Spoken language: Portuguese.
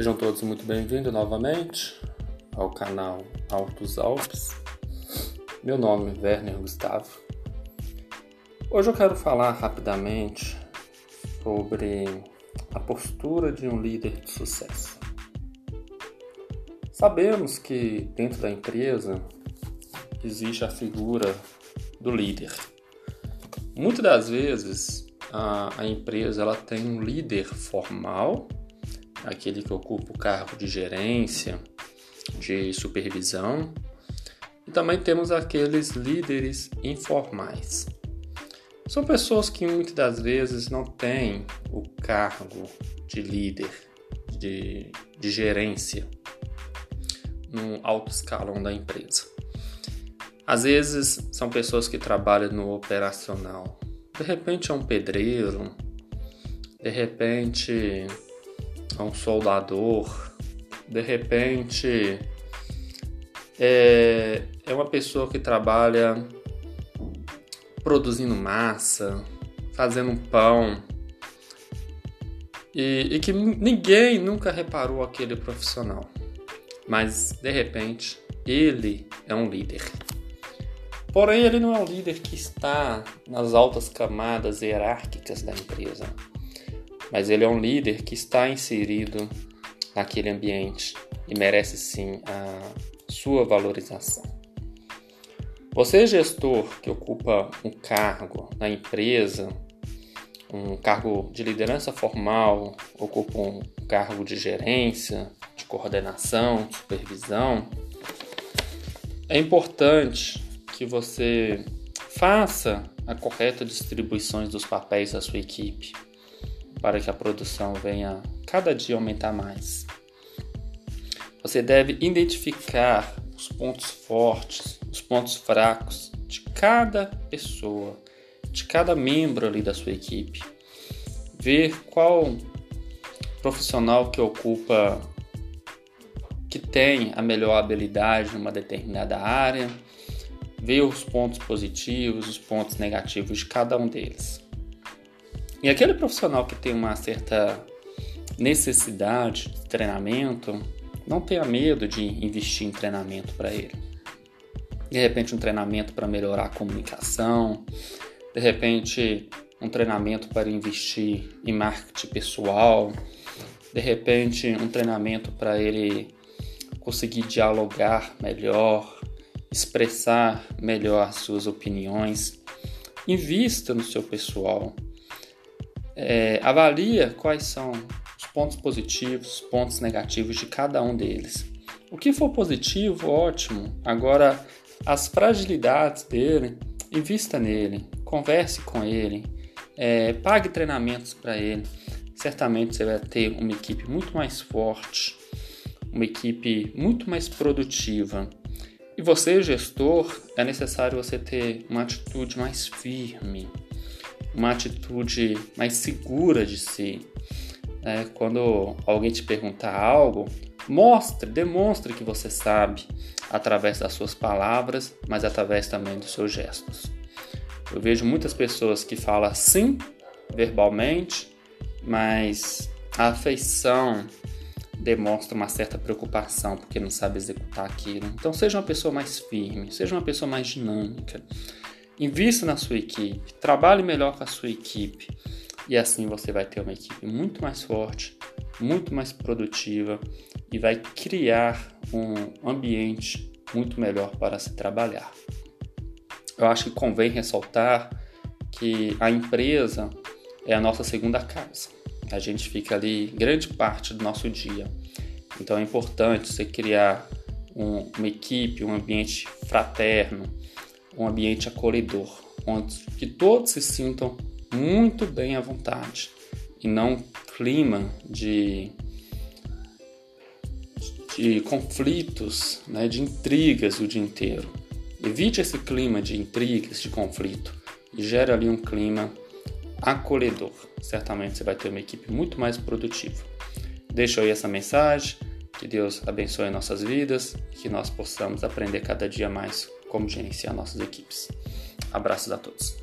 Sejam todos muito bem-vindos novamente ao canal Altos Alpes. Meu nome é Werner Gustavo. Hoje eu quero falar rapidamente sobre a postura de um líder de sucesso. Sabemos que dentro da empresa existe a figura do líder. Muitas das vezes a, a empresa ela tem um líder formal aquele que ocupa o cargo de gerência, de supervisão, e também temos aqueles líderes informais. São pessoas que muitas das vezes não têm o cargo de líder, de, de gerência no alto escalão da empresa. Às vezes são pessoas que trabalham no operacional. De repente é um pedreiro, de repente é um soldador, de repente é, é uma pessoa que trabalha produzindo massa, fazendo pão, e, e, que ninguém nunca reparou aquele profissional, mas de repente ele é um líder. Porém, ele não é um líder que está nas altas camadas hierárquicas da empresa mas ele é um líder que está inserido naquele ambiente e merece sim a sua valorização. Você, gestor que ocupa um cargo na empresa, um cargo de liderança formal, ocupa um cargo de gerência, de coordenação, de supervisão, é importante que você faça a correta distribuição dos papéis da sua equipe para que a produção venha cada dia aumentar mais. Você deve identificar os pontos fortes, os pontos fracos de cada pessoa, de cada membro ali da sua equipe. Ver qual profissional que ocupa, que tem a melhor habilidade numa determinada área, ver os pontos positivos, os pontos negativos de cada um deles. E aquele profissional que tem uma certa necessidade de treinamento, não tenha medo de investir em treinamento para ele. De repente, um treinamento para melhorar a comunicação, de repente, um treinamento para investir em marketing pessoal, de repente, um treinamento para ele conseguir dialogar melhor, expressar melhor as suas opiniões. Invista no seu pessoal é, avalia quais são os pontos positivos, os pontos negativos de cada um deles. O que for positivo, ótimo. Agora, as fragilidades dele, invista nele, converse com ele, é, pague treinamentos para ele. Certamente você vai ter uma equipe muito mais forte, uma equipe muito mais produtiva. E você, gestor, é necessário você ter uma atitude mais firme, uma atitude mais segura de si. É, quando alguém te perguntar algo, mostre, demonstre que você sabe através das suas palavras, mas através também dos seus gestos. Eu vejo muitas pessoas que falam sim verbalmente, mas a afeição demonstra uma certa preocupação porque não sabe executar aquilo. Então seja uma pessoa mais firme, seja uma pessoa mais dinâmica. Invista na sua equipe, trabalhe melhor com a sua equipe e assim você vai ter uma equipe muito mais forte, muito mais produtiva e vai criar um ambiente muito melhor para se trabalhar. Eu acho que convém ressaltar que a empresa é a nossa segunda casa. A gente fica ali grande parte do nosso dia. Então é importante você criar um, uma equipe, um ambiente fraterno, um ambiente acolhedor, onde que todos se sintam muito bem à vontade e não um clima de, de conflitos, né, de intrigas o dia inteiro. Evite esse clima de intrigas, de conflito e gere ali um clima acolhedor. Certamente você vai ter uma equipe muito mais produtiva. Deixo aí essa mensagem. Que Deus abençoe nossas vidas que nós possamos aprender cada dia mais como gerenciar nossas equipes. Abraços a todos.